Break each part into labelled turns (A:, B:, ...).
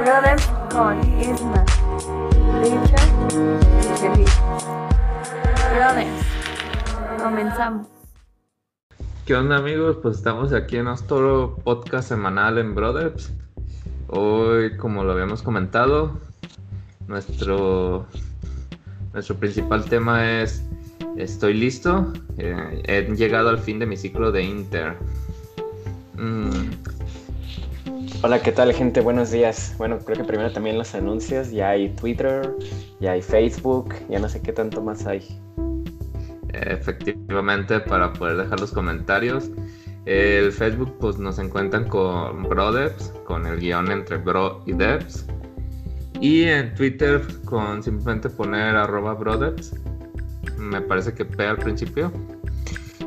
A: Brothers con Isma, Richard y Felipe. Brothers, comenzamos.
B: ¿Qué onda amigos? Pues estamos aquí en nuestro podcast semanal en Brothers. Hoy, como lo habíamos comentado, nuestro, nuestro principal tema es Estoy listo. Eh, he llegado al fin de mi ciclo de Inter. Mm,
C: Hola, ¿qué tal gente? Buenos días. Bueno, creo que primero también los anuncios. Ya hay Twitter, ya hay Facebook, ya no sé qué tanto más hay.
B: efectivamente, para poder dejar los comentarios. El Facebook, pues nos encuentran con BroDevs, con el guion entre Bro y Devs. Y en Twitter, con simplemente poner arroba BroDevs. Me parece que P al principio.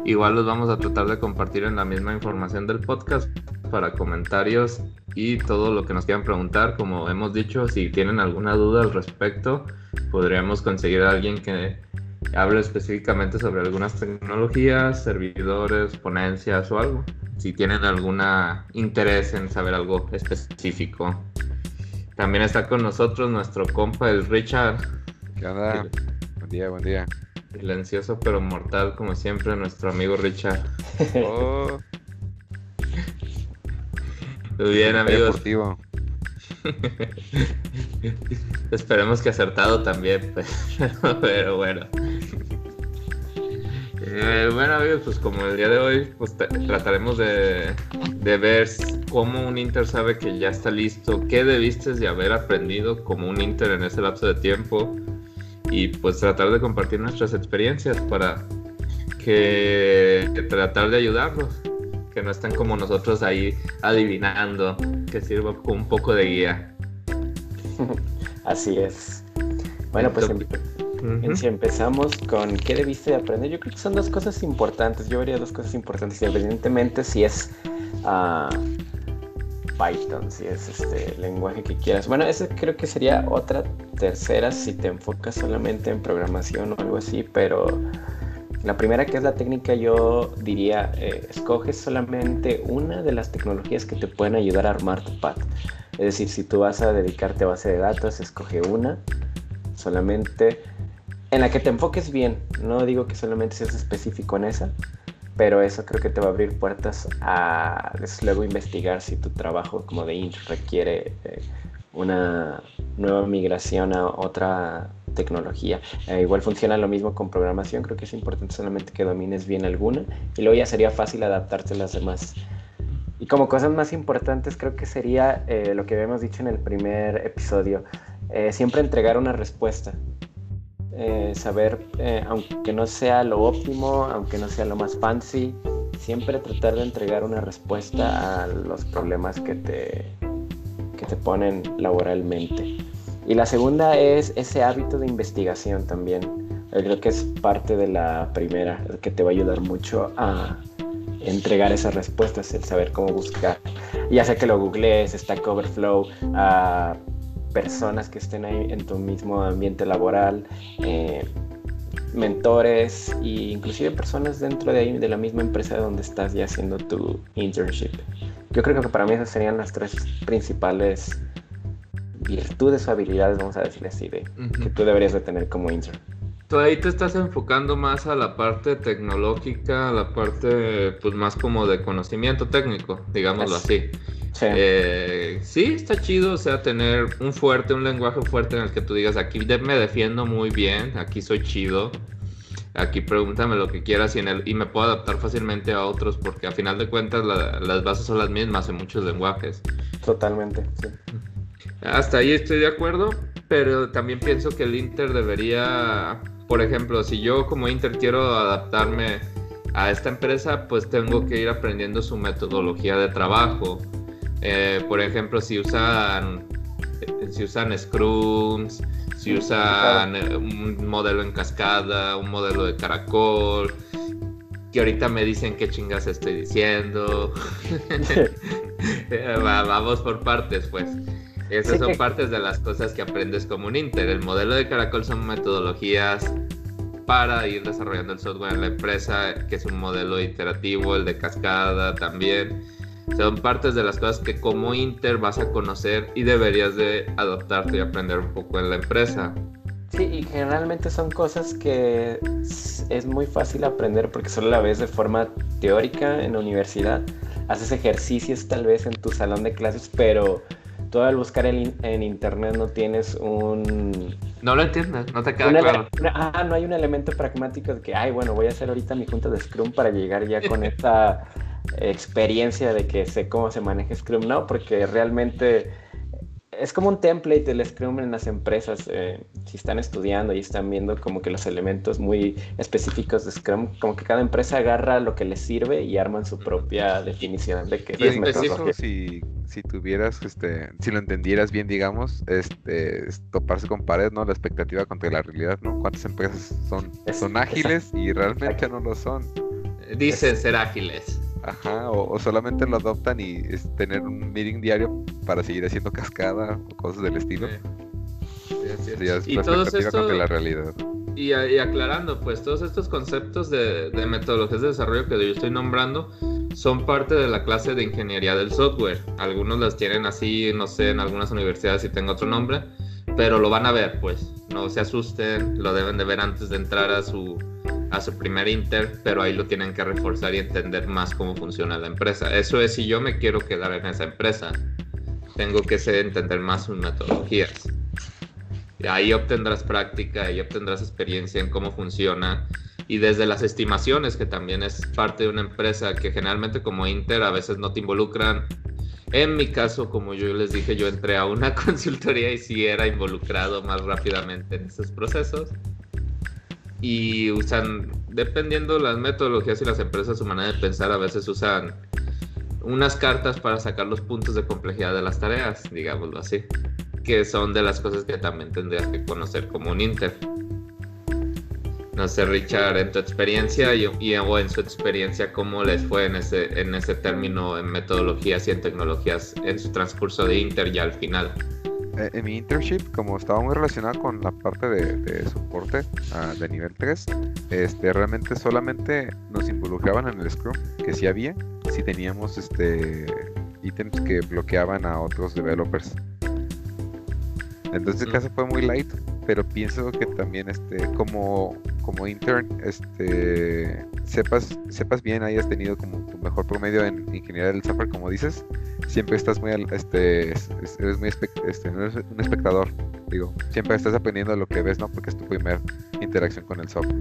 B: Igual los vamos a tratar de compartir en la misma información del podcast para comentarios y todo lo que nos quieran preguntar. Como hemos dicho, si tienen alguna duda al respecto, podríamos conseguir a alguien que hable específicamente sobre algunas tecnologías, servidores, ponencias o algo. Si tienen algún interés en saber algo específico. También está con nosotros nuestro compa, el Richard.
D: ¿Qué onda? Buen día, buen día.
B: Silencioso pero mortal, como siempre, nuestro amigo Richard.
D: Oh,
B: bien, amigos.
D: deportivo.
B: Esperemos que acertado también, pues. pero bueno. Eh, bueno amigos, pues como el día de hoy pues, tra- trataremos de, de ver cómo un Inter sabe que ya está listo, qué debiste de haber aprendido como un Inter en ese lapso de tiempo y pues tratar de compartir nuestras experiencias para que, tratar de ayudarlos, que no estén como nosotros ahí adivinando, que sirva como un poco de guía.
C: Así es. Bueno, pues si empezamos con qué debiste de aprender, yo creo que son dos cosas importantes. Yo vería dos cosas importantes, independientemente si es ah, Python, si es este lenguaje que quieras. Bueno, ese creo que sería otra tercera si te enfocas solamente en programación o algo así, pero la primera que es la técnica, yo diría, eh, escoges solamente una de las tecnologías que te pueden ayudar a armar tu path. Es decir, si tú vas a dedicarte a base de datos, escoge una solamente en la que te enfoques bien. No digo que solamente seas específico en esa, pero eso creo que te va a abrir puertas a luego investigar si tu trabajo como de int requiere eh, una nueva migración a otra tecnología. Eh, igual funciona lo mismo con programación, creo que es importante solamente que domines bien alguna y luego ya sería fácil adaptarte a las demás. Y como cosas más importantes creo que sería eh, lo que habíamos dicho en el primer episodio, siempre entregar una respuesta. Eh, saber, eh, aunque no sea lo óptimo, aunque no sea lo más fancy, siempre tratar de entregar una respuesta a los problemas que te, que te ponen laboralmente. Y la segunda es ese hábito de investigación también. Creo que es parte de la primera, que te va a ayudar mucho a entregar esas respuestas, el saber cómo buscar. Ya sea que lo googlees, Stack Overflow, a personas que estén ahí en tu mismo ambiente laboral, eh, mentores e inclusive personas dentro de ahí de la misma empresa donde estás ya haciendo tu internship. Yo creo que para mí esas serían las tres principales virtudes o habilidades, vamos a decirle así, de, que tú deberías de tener como intern.
B: Tú ahí te estás enfocando más a la parte tecnológica, a la parte pues más como de conocimiento técnico, digámoslo
C: Es-
B: así.
C: Sí.
B: Eh, sí, está chido, o sea, tener un fuerte, un lenguaje fuerte en el que tú digas, aquí me defiendo muy bien, aquí soy chido, aquí pregúntame lo que quieras y, en el, y me puedo adaptar fácilmente a otros porque a final de cuentas la- las bases son las mismas en muchos lenguajes.
C: Totalmente, sí.
B: Hasta ahí estoy de acuerdo, pero también pienso que el Inter debería, por ejemplo, si yo como Inter quiero adaptarme a esta empresa, pues tengo que ir aprendiendo su metodología de trabajo. Eh, por ejemplo, si usan, eh, si usan Scrums, si usan eh, un modelo en cascada, un modelo de caracol, que ahorita me dicen qué chingas estoy diciendo. Eh, va- vamos por partes, pues. Esas son partes de las cosas que aprendes como un Inter. El modelo de caracol son metodologías para ir desarrollando el software en la empresa, que es un modelo iterativo, el de cascada también. Son partes de las cosas que como Inter vas a conocer y deberías de adaptarte y aprender un poco en la empresa.
C: Sí, y generalmente son cosas que es muy fácil aprender porque solo la ves de forma teórica en la universidad. Haces ejercicios tal vez en tu salón de clases, pero tú al buscar en, en internet no tienes un...
B: No lo entiendes, no te queda
C: una-
B: claro.
C: una- ah, no hay un elemento pragmático de que, ay, bueno, voy a hacer ahorita mi junta de Scrum para llegar ya con esta experiencia de que sé cómo se maneja Scrum. No, porque realmente es como un template del Scrum en las empresas. eh, si están estudiando y están viendo como que los elementos muy específicos de Scrum, como que cada empresa agarra lo que les sirve y arman su propia definición de que
B: Y
C: es
B: específico,
C: metodología.
D: si, si tuvieras, este, si lo entendieras bien, digamos, este, es toparse con pared, ¿no? La expectativa contra la realidad, ¿no? ¿Cuántas empresas son, son ágiles y realmente no lo son?
B: Dicen ser ágiles.
D: Ajá, o, o solamente lo adoptan y es tener un meeting diario para seguir haciendo cascada o cosas del estilo.
B: Sí, es.
D: Sí, es
B: Y todos estos,
D: contra la realidad.
B: y, y aclarando, pues todos estos conceptos de, de metodologías de desarrollo que yo estoy nombrando son parte de la clase de ingeniería del software. Algunos las tienen así, no sé, en algunas universidades si tengo otro nombre, pero lo van a ver, pues. No se asusten, lo deben de ver antes de entrar a su, a su primer inter, pero ahí lo tienen que reforzar y entender más cómo funciona la empresa. Eso es si yo me quiero quedar en esa empresa. Tengo que entender más sus metodologías. Y ahí obtendrás práctica, ahí obtendrás experiencia en cómo funciona. Y desde las estimaciones, que también es parte de una empresa que generalmente como Inter a veces no te involucran. En mi caso, como yo les dije, yo entré a una consultoría y sí era involucrado más rápidamente en esos procesos. Y usan, dependiendo las metodologías y las empresas, su manera de pensar, a veces usan unas cartas para sacar los puntos de complejidad de las tareas, digámoslo así que son de las cosas que también tendrías que conocer como un Inter. No sé, Richard, en tu experiencia y, y- o en su experiencia, ¿cómo les fue en ese, en ese término en metodologías y en tecnologías en su transcurso de Inter ya al final?
D: Eh, en mi internship, como estaba muy relacionado con la parte de, de soporte ah, de nivel 3, este, realmente solamente nos involucraban en el Scrum, que sí había, si teníamos este, ítems que bloqueaban a otros developers. Entonces el
B: Mm.
D: caso fue muy light, pero pienso que también este, como, como intern, este, sepas, sepas bien, hayas tenido como tu mejor promedio en ingeniería del software, como dices, siempre estás muy, este, es- es- eres muy este, un espectador, digo, siempre estás aprendiendo lo que ves, ¿no? Porque es tu primer interacción con el software.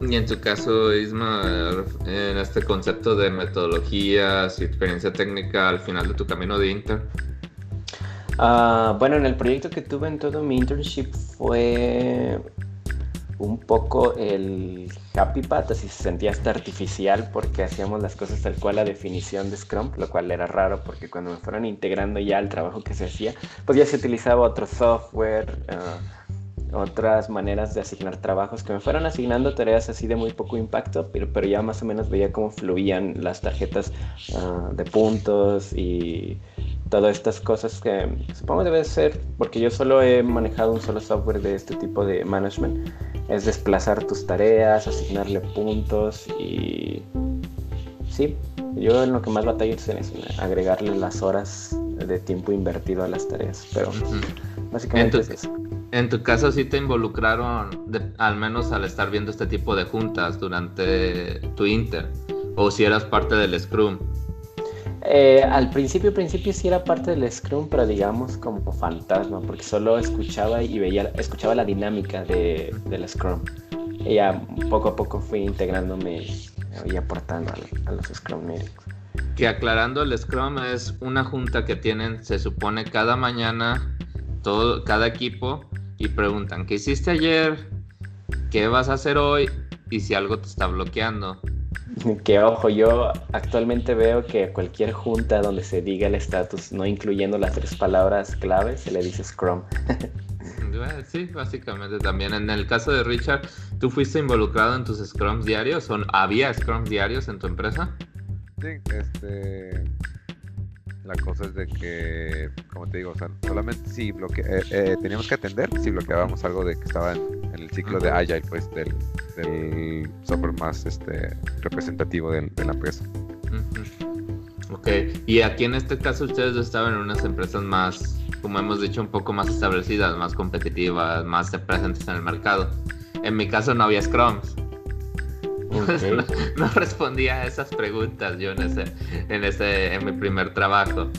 B: Y en tu caso, Isma, en este concepto de metodologías y experiencia técnica al final de tu camino de Inter,
C: Ah, bueno, en el proyecto que tuve en todo mi internship fue un poco el happy path, así se sentía hasta artificial porque hacíamos las cosas tal cual la definición de Scrum, lo cual era raro porque cuando me fueron integrando ya al trabajo que se hacía, pues ya se utilizaba otro software, ah, otras maneras de asignar trabajos, que me fueron asignando tareas así de muy poco impacto, pero, pero ya más o menos veía cómo fluían las tarjetas ah, de puntos y todas estas cosas que supongo debe ser, porque yo solo he manejado un solo software de este tipo de management, es desplazar tus tareas, asignarle puntos y sí, yo en lo que más batallo es en eso, en agregarle las horas de tiempo invertido a las tareas, pero básicamente
B: En tu-
C: es eso.
B: En tu caso sí te involucraron, de- al menos al estar viendo este tipo de juntas durante tu Inter, o si eras parte del Scrum.
C: Eh, al principio, principio sí era parte del Scrum, pero digamos como fantasma, porque solo escuchaba y veía, escuchaba la dinámica de, del Scrum. Y ya poco a poco fui integrándome y aportando a, a los Scrum meetings.
B: Que aclarando, el Scrum es una junta que tienen, se supone, cada mañana, todo, cada equipo, y preguntan, ¿qué hiciste ayer? ¿Qué vas a hacer hoy? Y si algo te está bloqueando.
C: Que ojo, yo actualmente veo que cualquier junta donde se diga el estatus, no incluyendo las tres palabras clave, se le dice Scrum.
B: Sí, básicamente también. En el caso de Richard, ¿tú fuiste involucrado en tus Scrums diarios? ¿O ¿Había Scrums diarios en tu empresa?
D: Sí, este. La cosa es de que, como te digo, o sea, solamente si bloque eh, eh, teníamos que atender si bloqueábamos algo de que estaba en, en el ciclo de Agile, pues del, del software más este representativo del- de la empresa.
B: Ok, y aquí en este caso ustedes estaban en unas empresas más, como hemos dicho, un poco más establecidas, más competitivas, más presentes en el mercado. En mi caso no había Scrums. No respondía a esas preguntas yo en ese, en ese, en mi primer trabajo.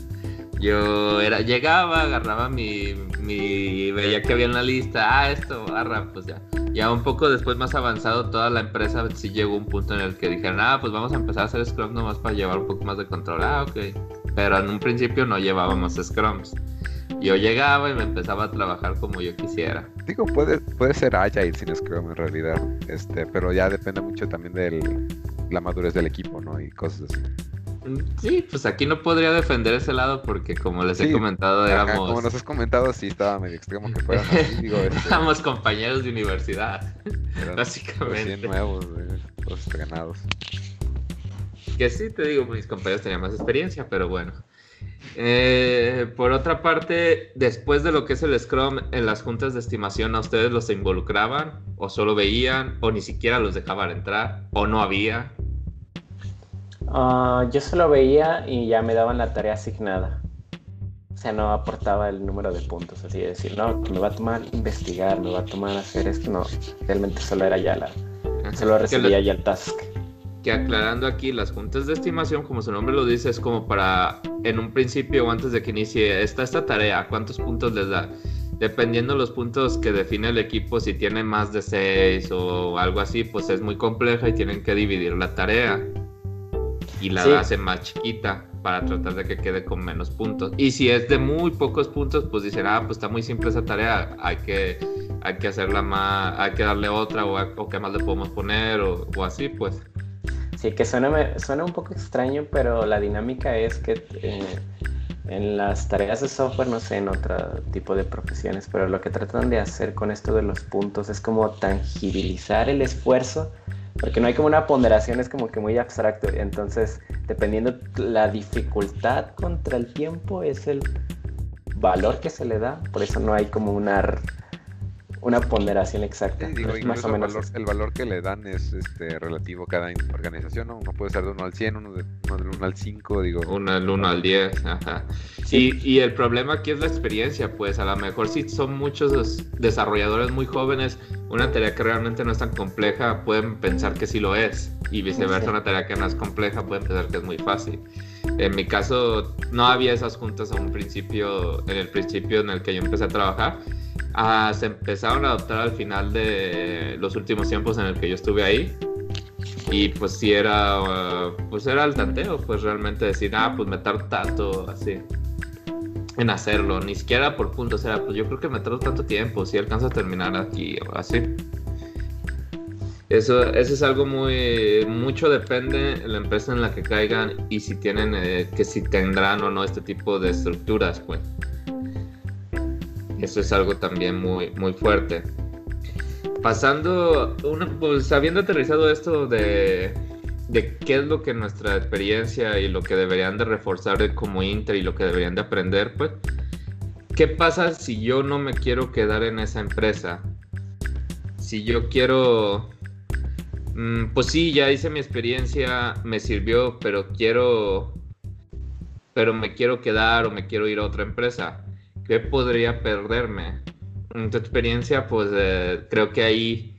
B: Yo era, llegaba, agarraba mi, mi, veía que había en la lista, ah, esto, barra, pues ya. Ya un poco después más avanzado toda la empresa sí llegó a un punto en el que dijeron, ah, pues vamos a empezar a hacer Scrum nomás para llevar un poco más de control. Ah, ok. Pero en un principio no llevábamos Scrums. Yo llegaba y me empezaba a trabajar como yo quisiera.
D: Digo, puede, puede ser Agile sin Scrum en realidad, este, pero ya depende mucho también de la madurez del equipo, ¿no? Y cosas así.
B: Mm, Sí, pues aquí no podría defender ese lado porque como les he comentado,
D: Ajá,
B: éramos...
D: como nos has comentado, sí estaba medio extremo que fueran así, digo, este,
B: Éramos compañeros de universidad,
D: eran
B: básicamente.
D: nuevos, güey, todos estrenados.
B: Que sí, te digo, mis compañeros tenían más experiencia, pero bueno. Eh, por otra parte, después de lo que es el Scrum, en las juntas de estimación, ¿a ustedes los involucraban? ¿O solo veían? ¿O ni siquiera los dejaban entrar? ¿O no había?
C: Ah, yo solo veía y ya me daban la tarea asignada. O sea, no aportaba el número de puntos, así de decir, no, que me va a tomar investigar, me va a tomar hacer esto, no. Realmente solo era ya la, solo recibía ya el task.
B: Que aclarando aquí, las juntas de estimación, como su nombre lo dice, es como para, en un principio o antes de que inicie, está esta tarea, ¿cuántos puntos les da? Dependiendo los puntos que define el equipo, si tiene más de 6 o algo así, pues es muy compleja y tienen que dividir la tarea. Y la
C: Sí.
B: hacen más chiquita para tratar de que quede con menos puntos. Y si es de muy pocos puntos, pues dicen, ah, pues está muy simple esa tarea, hay que, hay que hacerla más, hay que darle otra o, o qué más le podemos poner o, o así, pues.
C: Sí, que suena, suena un poco extraño, pero la dinámica es que eh, en las tareas de software, no sé, en otro tipo de profesiones, pero lo que tratan de hacer con esto de los puntos es como tangibilizar el esfuerzo, porque no hay como una ponderación, es como que muy abstracto. Entonces, dependiendo la dificultad contra el tiempo, es el valor que se le da, por eso no hay como una, una ponderación exacta.
D: Sí, digo,
C: más o
D: el
C: menos
D: valor,
C: eso.
D: el valor que le dan es este relativo a cada organización, ¿no? Uno puede ser de 1 al 100, uno, de, uno del 1 al 5, digo.
B: Uno del 1 al 10, ajá.
C: Sí.
B: Y, y el problema aquí es la experiencia, pues a lo mejor si son muchos des- desarrolladores muy jóvenes, una tarea que realmente no es tan compleja, pueden pensar que sí lo es. Y viceversa,
C: Sí.
B: una tarea que no es compleja, pueden pensar que es muy fácil. En mi caso, no había esas juntas a un principio, en el principio en el que yo empecé a trabajar. Ah, se empezaron a adoptar al final de los últimos tiempos en el que yo estuve ahí. Y pues sí era, uh, pues era el tanteo, pues realmente decir, ah, pues me tardo tanto, así, en hacerlo, ni siquiera por puntos, era, pues yo creo que me tardo tanto tiempo, si alcanzo a terminar aquí, o así. Eso, eso es algo muy, mucho depende de la empresa en la que caigan y si tienen, eh, que si tendrán o no este tipo de estructuras, pues. Eso es algo también muy, muy fuerte. Pasando, una, pues habiendo aterrizado esto de, de qué es lo que nuestra experiencia y lo que deberían de reforzar como Inter y lo que deberían de aprender, pues, ¿qué pasa si yo no me quiero quedar en esa empresa? Si yo quiero, mm, pues sí, ya hice mi experiencia, me sirvió, pero quiero, pero me quiero quedar o me quiero ir a otra empresa. ¿Qué podría perderme? En tu experiencia, pues eh, creo que ahí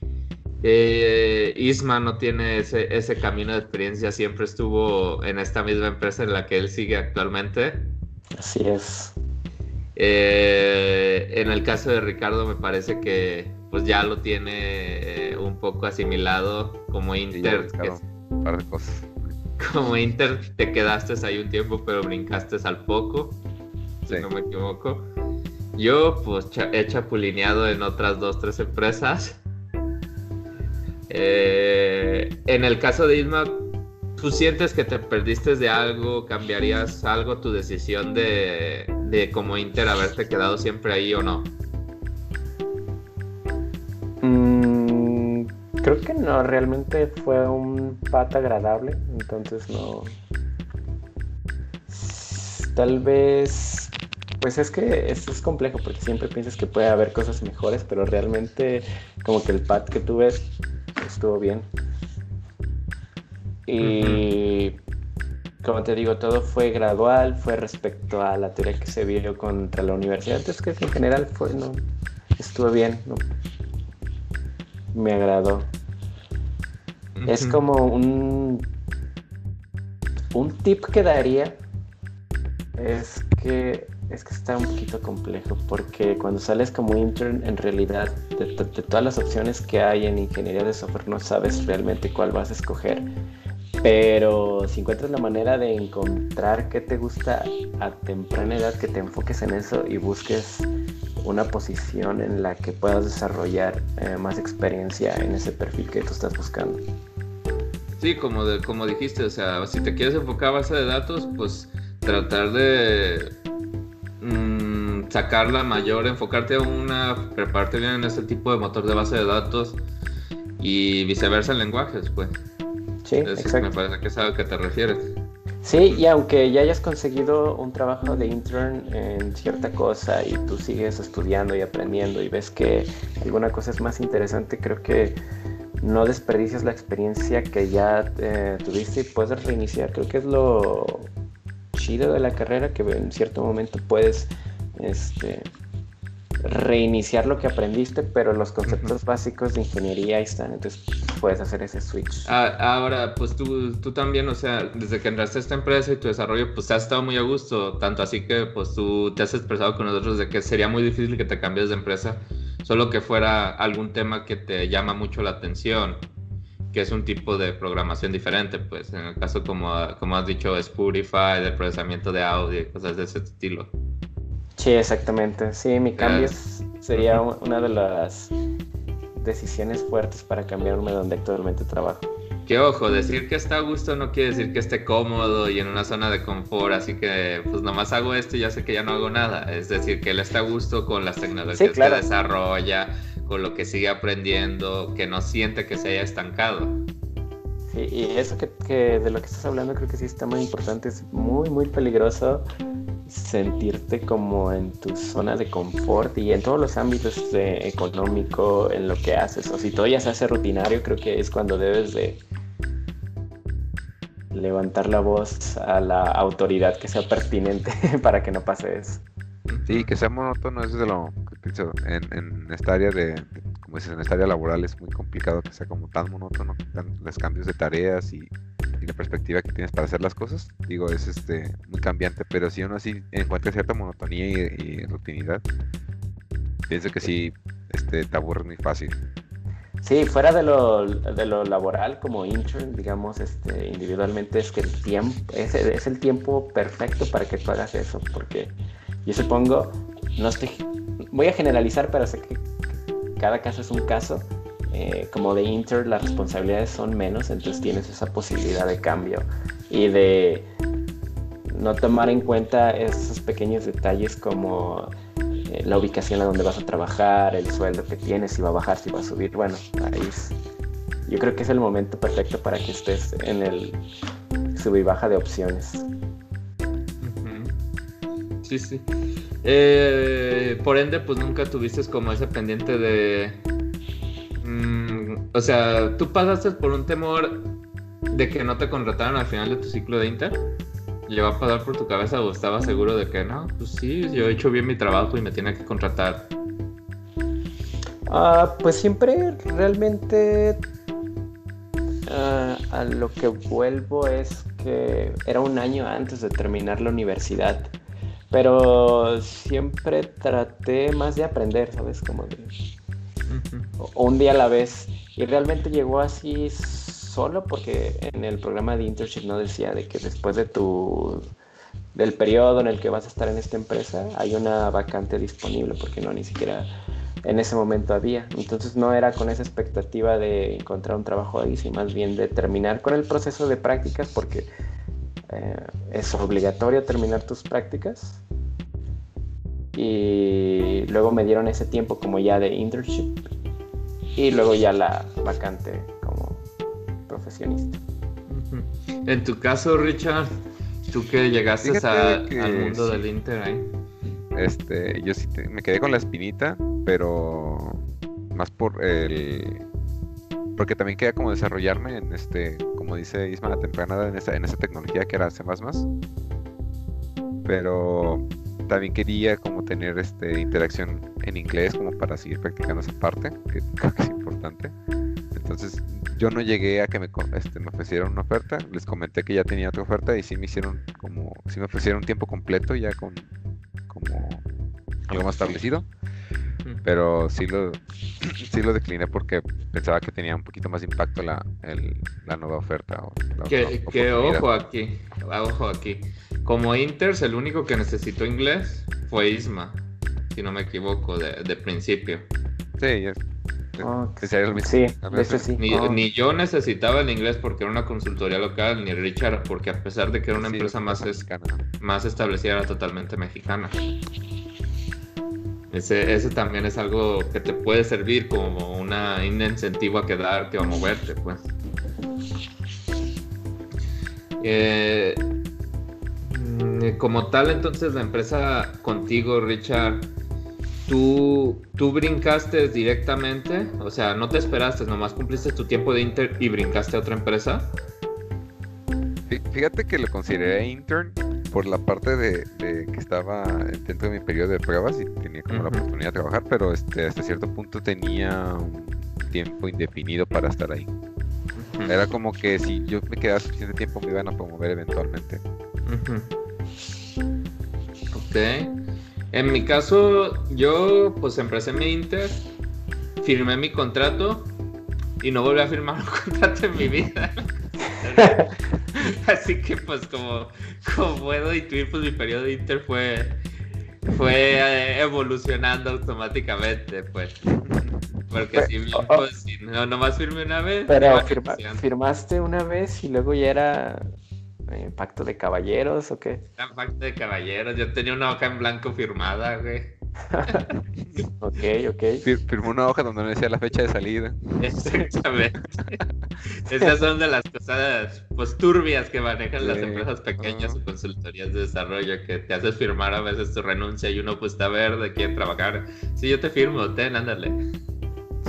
B: eh, Isma no tiene ese, ese camino de experiencia, siempre estuvo en esta misma empresa en la que él sigue actualmente.
C: Así es.
B: Eh, en el caso de Ricardo me parece que pues ya lo tiene eh, un poco asimilado como
D: Sí,
B: Inter.
D: buscaron
B: que-
D: un par de cosas.
B: como Inter te quedaste ahí un tiempo pero brincaste al poco, si no me equivoco. Yo pues cha- he chapulineado en otras dos, tres empresas. Eh, en el caso de Isma, ¿tú sientes que te perdiste de algo? ¿Cambiarías algo tu decisión de, de como Inter haberte quedado siempre ahí o no?
C: Mm, creo que no, realmente fue un pat agradable, entonces no. tal vez, pues es que es, es complejo porque siempre piensas que puede haber cosas mejores, pero realmente como que el pad que tú ves estuvo bien. Y como te digo, todo fue gradual, fue respecto a la teoría que se vio contra la universidad. Entonces que en general fue, no, estuvo bien, no, me agradó. Es como un un tip que daría es que es que está un poquito complejo porque cuando sales como intern en realidad de, to- de todas las opciones que hay en ingeniería de software no sabes realmente cuál vas a escoger. Pero si encuentras la manera de encontrar qué te gusta a temprana edad que te enfoques en eso y busques una posición en la que puedas desarrollar eh, más experiencia en ese perfil que tú estás buscando.
B: Sí, como, de, como dijiste, o sea, si te quieres enfocar a base de datos, pues tratar de sacar la mayor, enfocarte a una, prepararte bien en este tipo de motor de base de datos y viceversa en lenguajes, pues.
C: sí
B: Eso
C: exacto
B: me parece que es a lo que te refieres.
C: Sí, y aunque ya hayas conseguido un trabajo de intern en cierta cosa y tú sigues estudiando y aprendiendo y ves que alguna cosa es más interesante, creo que no desperdicias la experiencia que ya eh, tuviste y puedes reiniciar. Creo que es lo chido de la carrera que en cierto momento puedes este, reiniciar lo que aprendiste, pero los conceptos básicos de ingeniería ahí están, entonces puedes hacer ese switch.
B: Ah, ahora, pues tú, tú también, o sea, desde que entraste a esta empresa y tu desarrollo, pues has estado muy a gusto, tanto así que pues tú te has expresado con nosotros de que sería muy difícil que te cambies de empresa, solo que fuera algún tema que te llama mucho la atención, que es un tipo de programación diferente, pues en el caso como, como has dicho, Spotify, del procesamiento de audio y cosas de ese estilo.
C: Sí, exactamente. Sí, mi cambio es- sería una de las decisiones fuertes para cambiarme donde actualmente trabajo.
B: Que ojo, decir que está a gusto no quiere decir que esté cómodo y en una zona de confort, así que pues nomás hago esto y ya sé que ya no hago nada. Es decir, que él está a gusto con las tecnologías
C: Sí, claro.
B: que desarrolla, con lo que sigue aprendiendo, que no siente que se haya estancado.
C: Sí, y eso que, que de lo que estás hablando creo que sí está muy importante. Es muy, muy peligroso sentirte como en tu zona de confort y en todos los ámbitos de económico, en lo que haces. O si todo ya se hace rutinario, creo que es cuando debes de levantar la voz a la autoridad que sea pertinente para que no pase eso.
D: Sí, que sea monótono, eso es de lo que pienso. En, en esta área de, de- como dices, en esta área laboral es muy complicado que sea como tan monótono, tan, los cambios de tareas y, la perspectiva que tienes para hacer las cosas. Digo, es este muy cambiante, pero si uno así encuentra cierta monotonía y, y rutinidad, pienso que sí este, te aburres muy fácil.
C: Sí, fuera de lo, de lo laboral como intern, digamos, este, individualmente es que el tiempo, es el tiempo perfecto para que tú hagas eso, porque yo supongo, no estoy, voy a generalizar, pero sé que cada caso es un caso, eh, como de intern las responsabilidades son menos, entonces tienes esa posibilidad de cambio y de no tomar en cuenta esos pequeños detalles como eh, la ubicación a donde vas a trabajar, el sueldo que tienes, si va a bajar, si va a subir. Bueno, ahí yo creo que es el momento perfecto para que estés en el sub y baja de opciones.
B: Sí, sí. Eh, por ende, pues nunca tuviste como ese pendiente de... mm, o sea, tú pasaste por un temor de que no te contrataran al final de tu ciclo de Inter. ¿Llegó a pasar por tu cabeza o estabas seguro de que no? Pues sí, yo he hecho bien mi trabajo y me tiene que contratar.
C: Ah, pues siempre realmente ah, a lo que vuelvo es que era un año antes de terminar la universidad. Pero siempre traté más de aprender, ¿sabes? Como de un día a la vez. Y realmente llegó así solo porque en el programa de internship no decía de que después de tu del periodo en el que vas a estar en esta empresa hay una vacante disponible porque no ni siquiera en ese momento había. Entonces no era con esa expectativa de encontrar un trabajo ahí, sino más bien de terminar con el proceso de prácticas porque eh, es obligatorio terminar tus prácticas. Y luego me dieron ese tiempo como ya de internship y luego ya la vacante como profesionista.
B: En tu caso, Richard, Tú que llegaste
D: Fíjate
B: a-
D: que
B: al mundo
D: sí.
B: del Inter ahí.
D: Este, yo sí te- me quedé con la espinita, pero más por el porque también quería como desarrollarme en este, como dice Isma, la temprana en esa, en esa tecnología que era C++. Pero también quería como tener este interacción en inglés como para seguir practicando esa parte, que creo que es importante. Entonces, yo no llegué a que me, este, me ofrecieran una oferta, les comenté que ya tenía otra oferta y sí me hicieron como, sí me ofrecieron un tiempo completo ya con como algo más establecido, pero sí lo, sí lo decliné porque pensaba que tenía un poquito más impacto la, el- la nueva oferta. O la
B: Que, ojo aquí, ojo aquí. Como Inters, el único que necesitó inglés fue Isma, si no me equivoco, de, de principio.
D: Sí, ya-
C: Oh, sí, ese sí.
B: Ni,
C: Oh,
B: ni yo necesitaba el inglés porque era una consultoría local, ni Richard porque a pesar de que era una
D: sí,
B: empresa más, es- más establecida, era totalmente mexicana. Ese, ese también es algo que te puede servir como una, un incentivo a quedarte o a moverte, pues. Eh, mm, como tal, entonces la empresa contigo, Richard, ¿tú, tú brincaste directamente, o sea, no te esperaste, nomás cumpliste tu tiempo de Inter y brincaste a otra empresa.
D: Fí- Fíjate que lo consideré intern por la parte de, de que estaba dentro de mi periodo de pruebas y tenía como la oportunidad de trabajar, pero este, hasta cierto punto tenía un tiempo indefinido para estar ahí. Era como que si yo me quedaba suficiente tiempo me iban a promover eventualmente.
B: Ujú. Ok. En mi caso, yo pues empecé mi Inter, firmé mi contrato y no volví a firmar un contrato en mi vida. Así que pues como, como puedo intuir, pues mi periodo de Inter fue, fue eh, evolucionando automáticamente, pues. Porque si bien,
C: oh,
B: pues, si no, nomás firmé una vez,
C: Pero firma- firmaste una vez y luego ya era eh, pacto de caballeros o qué?
B: Era pacto de caballeros, yo tenía una hoja en blanco firmada, güey.
C: Ok, ok.
D: Fir- firmó una hoja donde no decía la fecha de salida.
B: Exactamente. Esas son de las cosas pues turbias que manejan las empresas pequeñas
D: Ajá.
B: o consultorías de desarrollo que te haces firmar a veces tu renuncia y uno pues está verde, quiere trabajar. Sí, yo te firmo, ten, ándale.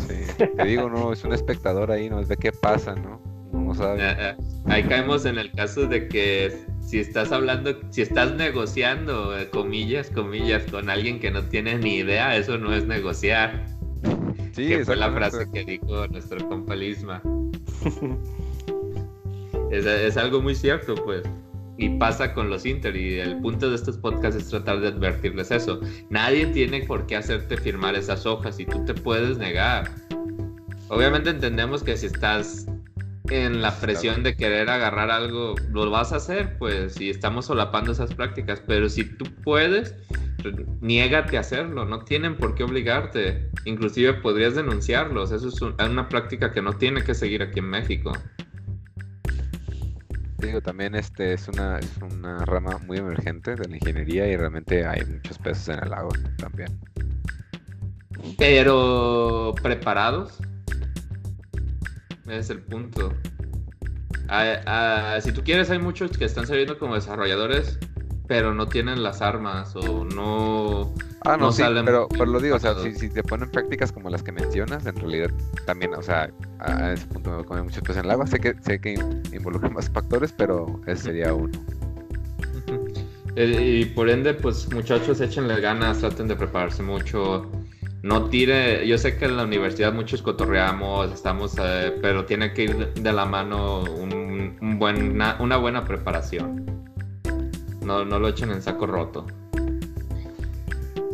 D: Sí. Te digo, no, es un espectador ahí, no ve qué pasa, ¿no? No sabe.
B: Ahí caemos en el caso de que si estás hablando, si estás negociando, eh, comillas, comillas, con alguien que no tiene ni idea, eso no es negociar.
D: Sí,
B: que fue la frase que dijo nuestro compa Lisma. es, es algo muy cierto, pues. Y pasa con los Inter. Y el punto de estos podcasts es tratar de advertirles eso. Nadie tiene por qué hacerte firmar esas hojas y tú te puedes negar. Obviamente entendemos que si estás en la presión de querer agarrar algo, lo vas a hacer, pues, y estamos solapando esas prácticas. Pero si tú puedes, niégate a hacerlo. No tienen por qué obligarte. Inclusive podrías denunciarlos. Eso es un- una práctica que no tiene que seguir aquí en México.
D: Digo, también este es una, es una rama muy emergente de la ingeniería y realmente hay muchos peces en el agua también.
B: Pero preparados. Ese es el punto. Ah, si tú quieres, hay muchos que están saliendo como desarrolladores, pero no tienen las armas o no.
D: Ah, no,
B: No
D: sí,
B: salen
D: pero, pero lo digo, o sea, si, si te ponen prácticas como las que mencionas, en realidad también, o sea, a, ese punto me comer muchos peces en el agua. Sé que, sé que involucra más factores, pero ese sería uno.
B: Eh, Y por ende, pues muchachos, échenle ganas, traten de prepararse mucho. No tire, yo sé que en la universidad muchos cotorreamos, estamos, eh, pero tiene que ir de la mano un, una, buena preparación. No, no lo echen en saco roto.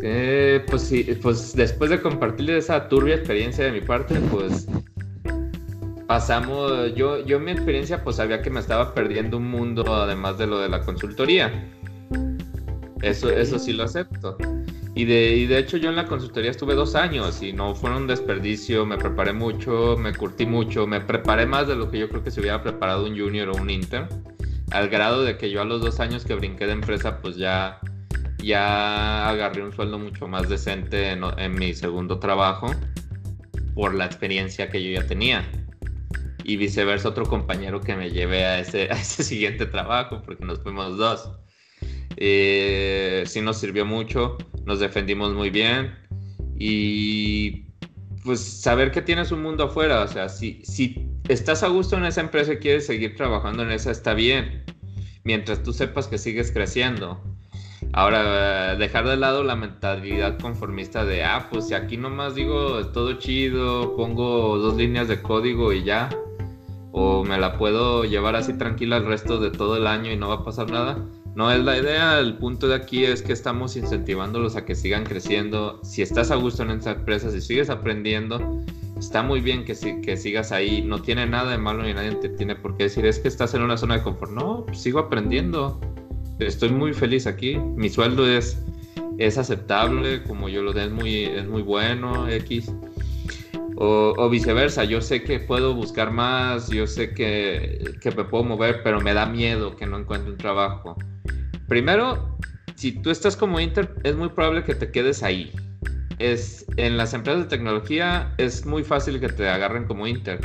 B: Eh, pues sí, pues después de compartirles esa turbia experiencia de mi parte, pues pasamos, yo, yo en mi experiencia pues sabía que me estaba perdiendo un mundo además de lo de la consultoría. Eso, eso sí lo acepto. Y de, y de hecho yo en la consultoría estuve dos años y no fue un desperdicio, me preparé mucho, me curtí mucho, me preparé más de lo que yo creo que se hubiera preparado un junior o un intern, al grado de que yo a los dos años que brinqué de empresa pues ya, ya agarré un sueldo mucho más decente en, en mi segundo trabajo por la experiencia que yo ya tenía. y viceversa otro compañero que me lleve a ese, a ese siguiente trabajo, porque nos fuimos dos. Eh, sí nos sirvió mucho, nos defendimos muy bien y pues saber que tienes un mundo afuera, o sea, si, si estás a gusto en esa empresa y quieres seguir trabajando en esa, está bien, mientras tú sepas que sigues creciendo. Ahora, dejar de lado la mentalidad conformista de, ah, pues si aquí nomás digo todo chido, pongo dos líneas de código y ya, o me la puedo llevar así tranquila el resto de todo el año y no va a pasar nada. No es la idea, el punto de aquí es que estamos incentivándolos a que sigan creciendo. Si estás a gusto en esa empresa, si sigues aprendiendo, está muy bien que, que sigas ahí. No tiene nada de malo ni nadie te tiene por qué decir, es que estás en una zona de confort. No, pues sigo aprendiendo. Estoy muy feliz aquí. Mi sueldo es, es aceptable, como yo lo de, es muy, es muy bueno, X. O, viceversa, yo sé que puedo buscar más, yo sé que, que me puedo mover, pero me da miedo que no encuentre un trabajo. Primero, si tú estás como Inter, es muy probable que te quedes ahí. Es, en las empresas de tecnología es muy fácil que te agarren como Inter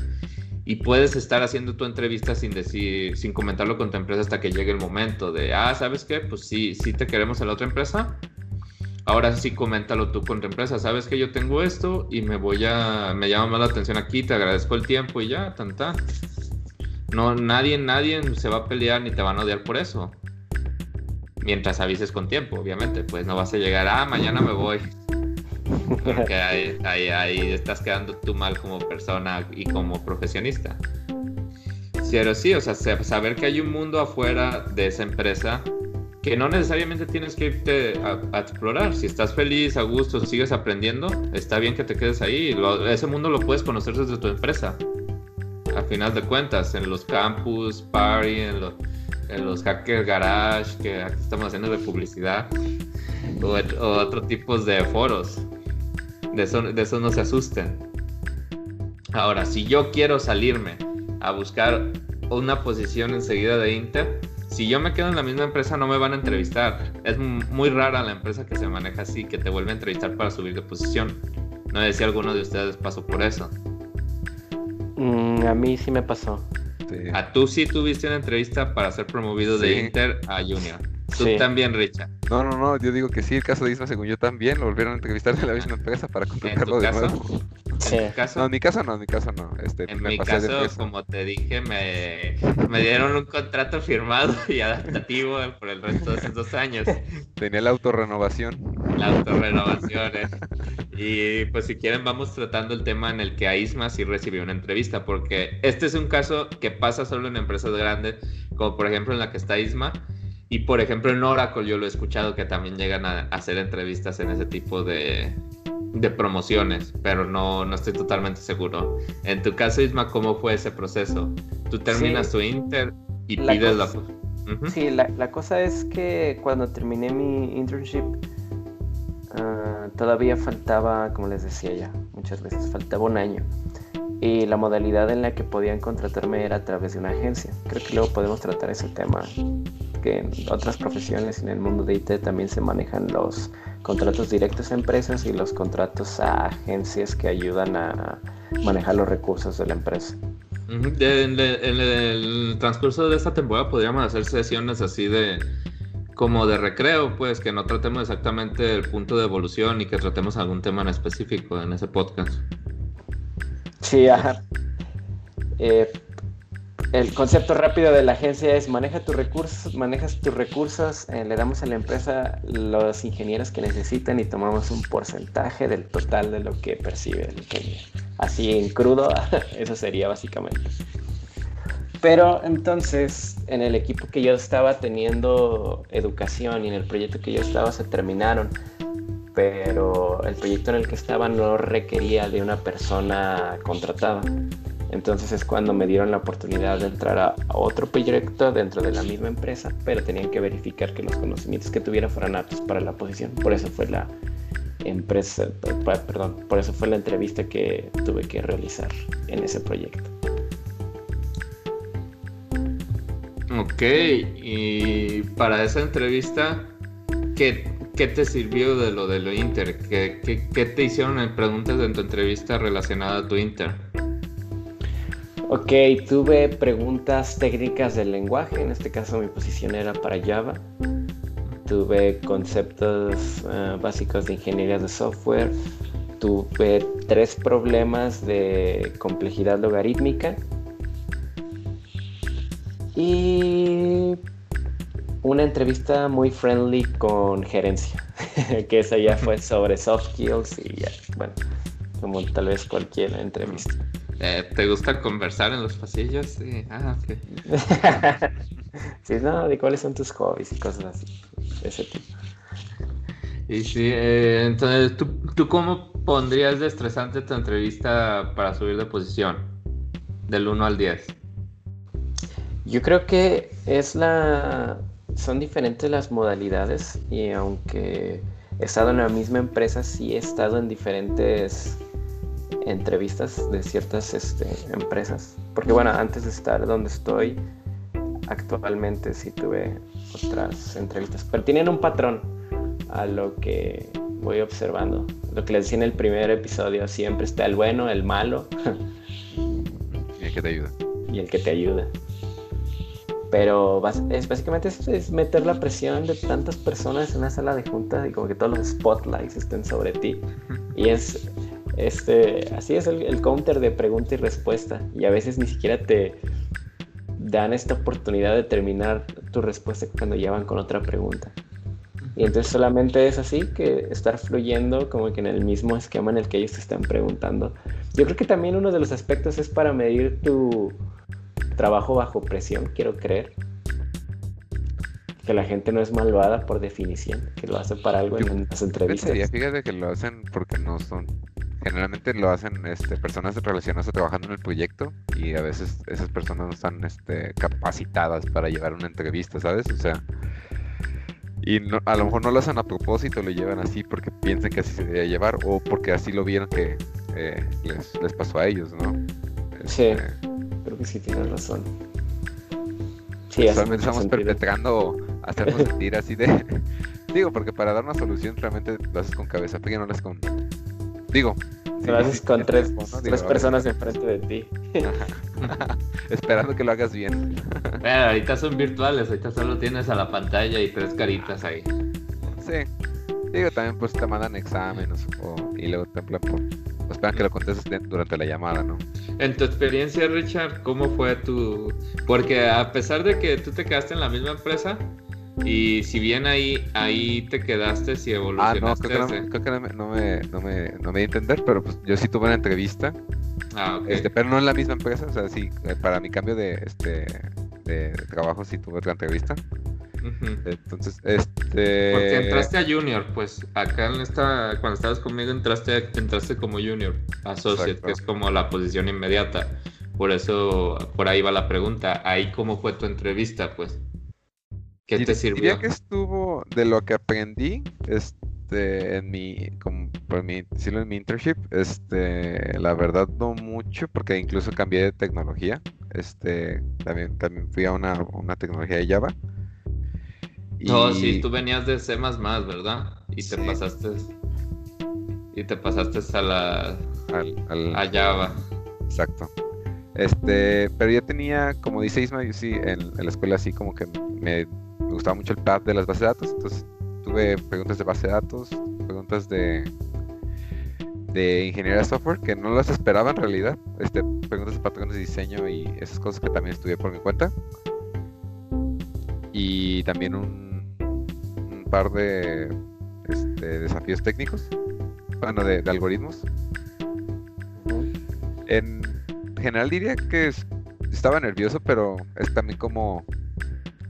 B: y puedes estar haciendo tu entrevista sin decir, sin comentarlo con tu empresa hasta que llegue el momento de, ah, ¿sabes qué? Pues sí, sí te queremos en la otra empresa. Ahora sí, coméntalo tú con tu empresa. Sabes que yo tengo esto y me voy a, me llama más la atención aquí, te agradezco el tiempo y ya, tanta. No, nadie, nadie se va a pelear ni te van a odiar por eso mientras avises con tiempo, obviamente, pues no vas a llegar, ah, mañana me voy. Porque ahí, ahí, estás quedando tú mal como persona y como profesionista. Pero sí, o sea, saber que hay un mundo afuera de esa empresa que no necesariamente tienes que irte a, explorar. Si estás feliz, a gusto, sigues aprendiendo, está bien que te quedes ahí. ese mundo lo puedes conocer desde tu empresa. A final de cuentas, en los campus, party, en los hackers garage que estamos haciendo de publicidad o, otro tipos de foros. De eso, de eso no se asusten. Ahora, si yo quiero salirme a buscar una posición enseguida de Inter, si yo me quedo en la misma empresa no me van a entrevistar. Es muy rara la empresa que se maneja así, que te vuelve a entrevistar para subir de posición. No sé si alguno de ustedes pasó por eso.
C: Mm, a mí sí me pasó.
B: A tú sí tuviste una entrevista para ser promovido de Inter a Junior. Tú también, Richard.
D: No, no, no, yo digo que sí, el caso de Isma, según yo también, lo volvieron a entrevistar de la misma empresa para contratarlo de nuevo.
B: ¿En tu caso?
D: No, en mi caso no, en mi caso no. Este,
B: en mi caso, como te dije, me, me, dieron un contrato firmado y adaptativo por el resto de esos dos años.
D: Tenía la autorrenovación.
B: La autorrenovación, eh. Y pues si quieren vamos tratando el tema en el que a Isma sí recibió una entrevista, porque este es un caso que pasa solo en empresas grandes, como por ejemplo en la que está Isma, y por ejemplo en Oracle yo lo he escuchado que también llegan a, hacer entrevistas en ese tipo de, de promociones, pero no, no estoy totalmente seguro. En tu caso, Isma, ¿cómo fue ese proceso? Tú terminas tu Inter y pides la...
C: Sí, la, la, cosa es que cuando terminé mi internship, uh, todavía faltaba, como les decía ya muchas veces, faltaba un año. Y la modalidad en la que podían contratarme era a través de una agencia. Creo que luego podemos tratar ese tema que en otras profesiones en el mundo de IT también se manejan los contratos directos a empresas y los contratos a agencias que ayudan a manejar los recursos de la empresa.
B: En, el transcurso de esta temporada podríamos hacer sesiones así de como de recreo, pues que no tratemos exactamente el punto de evolución y que tratemos algún tema en específico en ese podcast.
C: Sí, ajá. Eh, el concepto rápido de la agencia es maneja tus recursos, manejas tus recursos, eh, le damos a la empresa los ingenieros que necesitan y tomamos un porcentaje del total de lo que percibe el ingeniero. Así en crudo, eso sería básicamente. Pero entonces, en el equipo que yo estaba teniendo educación y en el proyecto que yo estaba se terminaron, pero el proyecto en el que estaba no requería de una persona contratada. Entonces es cuando me dieron la oportunidad de entrar a, otro proyecto dentro de la misma empresa, pero tenían que verificar que los conocimientos que tuviera fueran aptos para la posición. Por eso fue la empresa, perdón, por eso fue la entrevista que tuve que realizar en ese proyecto.
B: Ok, y para esa entrevista, ¿qué, qué te sirvió de lo de lo Inter? ¿Qué, qué, qué te hicieron en preguntas en tu entrevista relacionada a tu Inter?
C: Ok, tuve preguntas técnicas del lenguaje, en este caso mi posición era para Java. Tuve conceptos uh, básicos de ingeniería de software. Tuve tres problemas de complejidad logarítmica. Y una entrevista muy friendly con gerencia, que esa ya fue sobre soft skills y ya, bueno, como tal vez cualquier entrevista.
B: Eh, ¿Te gusta conversar en los pasillos? Sí, ah, ok.
C: sí, no, de cuáles son tus hobbies y cosas así, de ese tipo.
B: Y sí, eh, entonces, ¿tú, ¿tú cómo pondrías de estresante tu entrevista para subir de posición? Del 1 al 10.
C: Yo creo que es la... Son diferentes las modalidades y aunque he estado en la misma empresa, sí he estado en diferentes entrevistas de ciertas este, empresas. Porque bueno, antes de estar donde estoy, actualmente sí tuve otras entrevistas. Pero tienen un patrón a lo que voy observando. Lo que les decía en el primer episodio, siempre está el bueno, el malo.
D: y el que te ayuda.
C: Y el que te ayuda. Pero es, básicamente es, es, meter la presión de tantas personas en una sala de junta y como que todos los spotlights estén sobre ti. Y es, este, así es el, counter de pregunta y respuesta. Y a veces ni siquiera te dan esta oportunidad de terminar tu respuesta cuando ya van con otra pregunta. Y entonces solamente es así que estar fluyendo como que en el mismo esquema en el que ellos te están preguntando. Yo creo que también uno de los aspectos es para medir tu trabajo bajo presión, quiero creer. Que la gente no es malvada por definición, que lo hace para algo en las entrevistas.
D: fíjate que lo hacen porque no son generalmente lo hacen este, personas relacionadas a trabajando en el proyecto y a veces esas personas no están este, capacitadas para llevar una entrevista, ¿sabes? O sea, y a lo mejor no lo hacen a propósito, lo llevan así porque piensan que así se debería llevar o porque así lo vieron que eh, les, pasó a ellos, ¿no?
C: Sí, este, creo que sí tienes razón.
D: Sí, solamente estamos perpetrando hacernos sentir así de... Digo, porque para dar una solución realmente lo haces con cabeza, porque no lo haces con Digo.
C: Lo haces con tres, tres personas enfrente de ti.
D: Esperando que lo hagas bien.
B: Pero ahorita son virtuales, ahorita solo tienes a la pantalla y tres caritas ahí.
D: Sí. Digo, también pues te mandan exámenes o, y luego te por, esperan que lo contestes durante la llamada, ¿no?
B: En tu experiencia, Richard, ¿cómo fue tu...? Porque a pesar de que tú te quedaste en la misma empresa, y si bien ahí, ahí te quedaste, si evolucionaste. Ah, no,
D: creo que, no, creo que no, me, no, me, no, me, no me di a entender, pero pues yo sí tuve una entrevista.
B: Ah, ok.
D: Este, pero no en la misma empresa, o sea, sí, eh, para mi cambio de, este, de trabajo sí tuve otra entrevista. Entonces, este.
B: Porque entraste a Junior, pues acá en esta, cuando estabas conmigo entraste, entraste como Junior, Associate, que es como la posición inmediata. Por eso, por ahí va la pregunta. Ahí, ¿cómo fue tu entrevista, pues? ¿Qué te sirvió?
D: Diría que estuvo de lo que aprendí, este, en mi, como por mi, decirlo en mi internship, este, la verdad no mucho, porque incluso cambié de tecnología, este, también, también fui a una, una tecnología de Java.
B: No, sí, tú venías de C++, ¿verdad? Y te pasaste, y te pasaste a la, a Java.
D: Exacto. Este, pero yo tenía, como dice Isma, yo sí, en, en la escuela así como que me me gustaba mucho el path de las bases de datos, entonces tuve preguntas de base de datos, preguntas de de ingeniería de software que no las esperaba en realidad, este, preguntas de patrones de diseño y esas cosas que también estudié por mi cuenta. Y también un, par de este, desafíos técnicos, bueno, de algoritmos. En general diría que estaba nervioso, pero es también como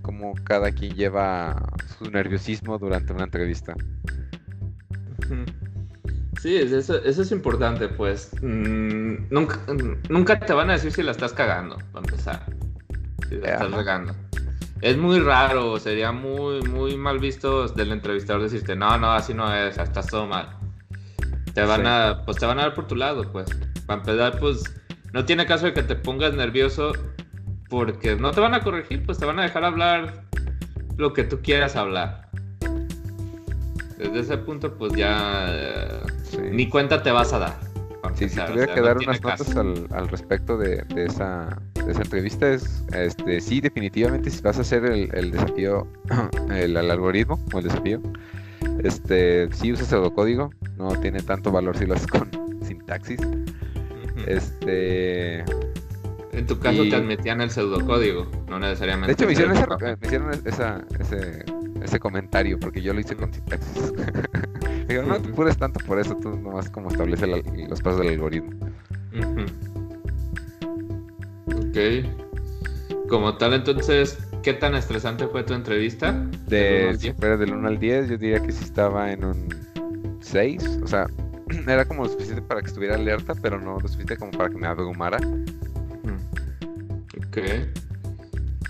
D: como cada quien lleva su nerviosismo durante una entrevista.
B: Sí, eso, eso es importante, pues. Mm, nunca, nunca te van a decir si la estás cagando, para empezar. Si la estás regando. Es muy raro, sería muy, muy mal visto del entrevistador decirte, no, no, así no es, estás todo mal. Te van a, pues te van a dar por tu lado, pues. Para empezar, pues, no tiene caso de que te pongas nervioso porque no te van a corregir, pues te van a dejar hablar lo que tú quieras hablar. Desde ese punto, pues ya ni cuenta te vas a dar.
D: Sí, si
B: empezar, o
D: tuviera
B: sea,
D: que dar unas notas al, al respecto de, de esa, de esa entrevista es, este, sí, definitivamente si vas a hacer el, el desafío, el, el algoritmo o el desafío, este, sí usas pseudocódigo, no tiene tanto valor si lo haces con sintaxis. Este,
B: En tu caso
D: y-
B: te admitían el pseudocódigo, no necesariamente.
D: de hecho me hicieron,
B: pseudocódigo.
D: me hicieron esa, ese, ese comentario porque yo lo hice con sintaxis. Digo, no te apures tanto por eso, tú nomás como establece la- los pasos del algoritmo.
B: Ok. Como tal, entonces, ¿qué tan estresante fue tu entrevista?
D: De, si fuera del 1 al 10, yo diría que sí estaba en un 6. O sea, era como lo suficiente para que estuviera alerta, pero no lo suficiente como para que me abrumara.
B: Ok.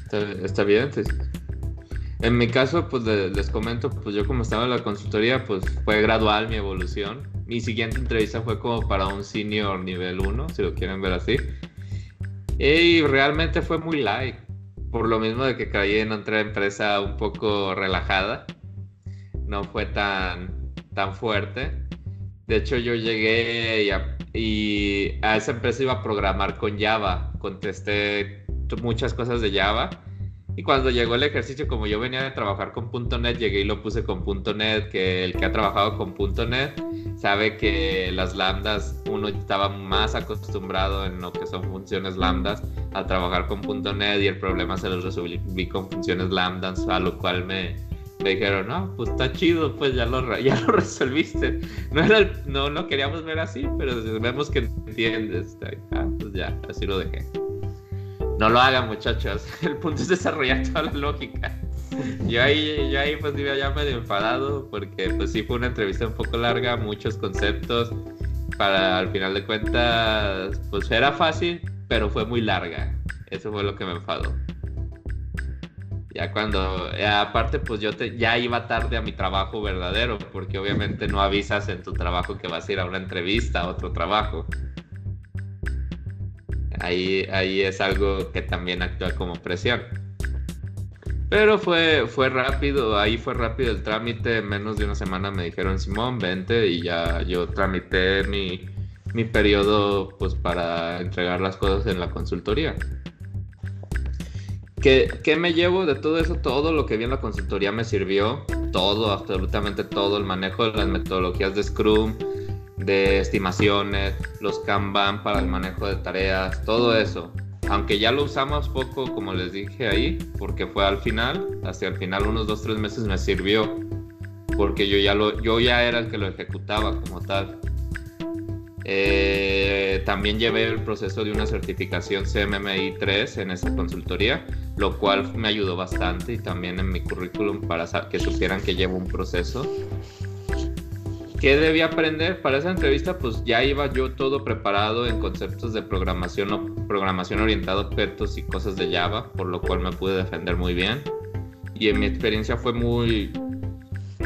B: Está, está bien. sí. En mi caso, pues le- les comento, pues yo como estaba en la consultoría, pues fue gradual mi evolución. Mi siguiente entrevista fue como para un senior nivel 1, si lo quieren ver así. Y realmente fue muy light. Por lo mismo de que caí en otra empresa un poco relajada. No fue tan, tan fuerte. De hecho, yo llegué y a, y a esa empresa iba a programar con Java. Contesté muchas cosas de Java. Y cuando llegó el ejercicio, como yo venía de trabajar con .NET, llegué y lo puse con .NET, que el que ha trabajado con .NET sabe que las lambdas, uno estaba más acostumbrado en lo que son funciones lambdas a trabajar con .NET y el problema se los resolví con funciones lambdas, a lo cual me, me dijeron, no, pues está chido, pues ya lo, ya lo resolviste. No, era el- no lo queríamos ver así, pero vemos que entiendes. Ah, pues ya, así lo dejé. No lo hagan, muchachos. El punto es desarrollar toda la lógica. Yo ahí, yo ahí pues iba ya medio enfadado porque pues sí fue una entrevista un poco larga, muchos conceptos. Para al final de cuentas, pues era fácil, pero fue muy larga. Eso fue lo que me enfadó. Ya cuando, eh, aparte pues yo te, ya iba tarde a mi trabajo verdadero, porque obviamente no avisas en tu trabajo que vas a ir a una entrevista, a otro trabajo. Ahí, ahí es algo que también actúa como presión. Pero fue, fue rápido, ahí fue rápido el trámite, en menos de una semana me dijeron Simón, vente y ya yo tramité mi, mi periodo pues para entregar las cosas en la consultoría. ¿Qué, ¿Qué me llevo de todo eso? Todo lo que vi en la consultoría me sirvió, todo, absolutamente todo, el manejo de las metodologías de Scrum, de estimaciones, los Kanban para el manejo de tareas, todo eso. Aunque ya lo usamos poco, como les dije ahí, porque fue al final, hacia el final, unos dos, tres meses me sirvió, porque yo ya, lo, yo ya era el que lo ejecutaba como tal. Eh, también llevé el proceso de una certificación CMMI 3 en esa consultoría, lo cual me ayudó bastante y también en mi currículum para que supieran que llevo un proceso. ¿Qué debí aprender? Para esa entrevista, pues ya iba yo todo preparado en conceptos de programación o programación orientada a objetos y cosas de Java, por lo cual me pude defender muy bien. Y en mi experiencia fue muy,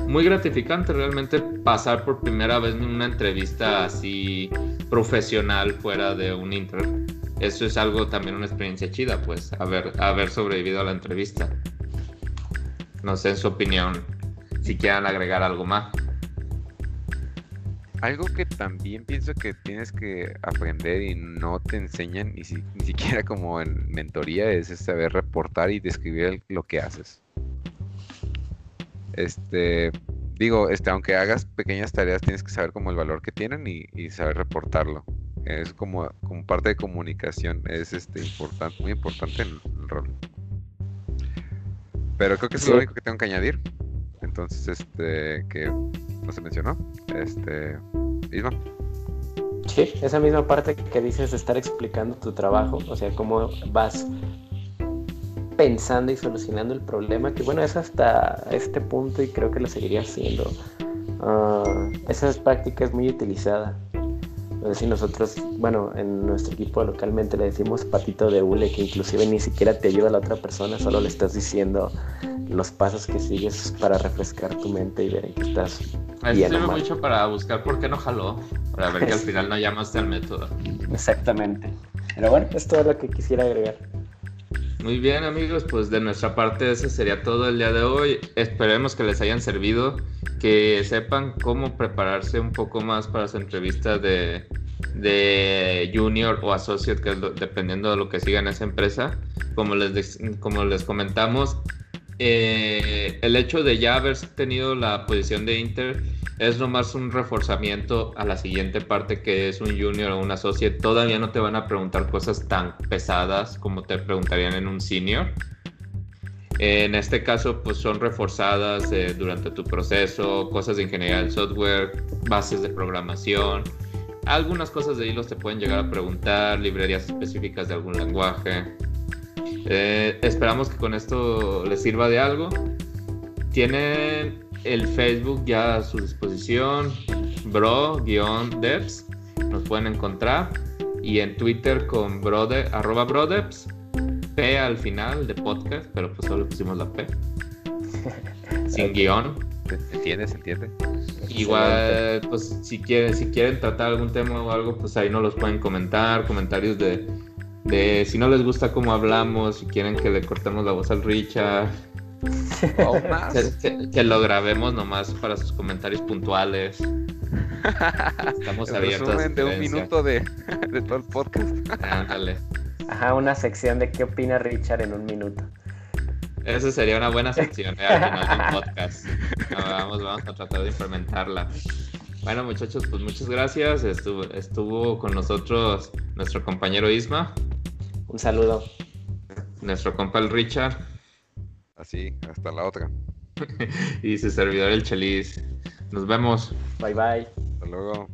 B: muy gratificante realmente pasar por primera vez en una entrevista así profesional fuera de un intern. Eso es algo también una experiencia chida, pues, haber, haber sobrevivido a la entrevista. No sé, en su opinión, si quieran agregar algo más.
D: Algo que también pienso que tienes que aprender y no te enseñan ni, si- ni siquiera como en mentoría es saber reportar y describir lo que haces. Este, digo, este, aunque hagas pequeñas tareas, tienes que saber como el valor que tienen y, y saber reportarlo. Es como, como parte de comunicación, es este importante, muy importante en el rol. Pero creo que es lo único que tengo que añadir. Entonces, este, que no se mencionó. Este, Isma.
C: Sí, esa misma parte que dices de estar explicando tu trabajo, o sea, cómo vas pensando y solucionando el problema, que bueno, es hasta este punto y creo que lo seguiría haciendo. Ah, esa práctica es muy utilizada. No sé si nosotros, bueno, en nuestro equipo localmente le decimos patito de hule, que inclusive ni siquiera te ayuda a la otra persona, solo le estás diciendo los pasos que sigues para refrescar tu mente y ver en qué estás
B: Eso sirve
C: mal.
B: mucho para buscar por qué no jaló, para ver que al final no llamaste al método.
C: Exactamente. Pero bueno, es todo lo que quisiera agregar.
B: Muy bien amigos, pues de nuestra parte ese sería todo el día de hoy. Esperemos que les hayan servido, que sepan cómo prepararse un poco más para su entrevista de, de junior o associate, que lo- dependiendo de lo que siga en esa empresa. Como les, como les comentamos, eh, el hecho de ya haber tenido la posición de Inter es nomás un reforzamiento a la siguiente parte que es un junior o un associate. Todavía no te van a preguntar cosas tan pesadas como te preguntarían en un senior. En este caso, pues son reforzadas eh, durante tu proceso, cosas de ingeniería del software, bases de programación. Algunas cosas de hilos te pueden llegar a preguntar, librerías específicas de algún lenguaje. Eh, esperamos que con esto les sirva de algo. Tienen el Facebook ya a su disposición, bro-devs, nos pueden encontrar. Y en Twitter con brode, arroba brodeps, P al final de podcast, pero pues solo pusimos la P. Sin guion.
D: ¿Se entiende? ¿Se entiende?
B: Igual, pues si quieren, si quieren tratar algún tema o algo, pues ahí nos los pueden comentar, comentarios de, de si no les gusta cómo hablamos, si quieren que le cortemos la voz al Richard, Que, que- que lo grabemos nomás para sus comentarios puntuales. Estamos abiertos
D: resumen de un minuto de, de todo el podcast.
B: Ándale.
C: Ajá, una sección de qué opina Richard en un minuto.
B: Esa sería una buena sección eh, al final del podcast. No, vamos, vamos a tratar de implementarla. Bueno, muchachos, pues muchas gracias. Estuvo, estuvo con nosotros nuestro compañero Isma,
C: Un saludo.
B: nuestro compa el Richard
D: Así, hasta la otra.
B: y su servidor el Chelis. Nos vemos.
C: Bye bye.
D: Hasta luego.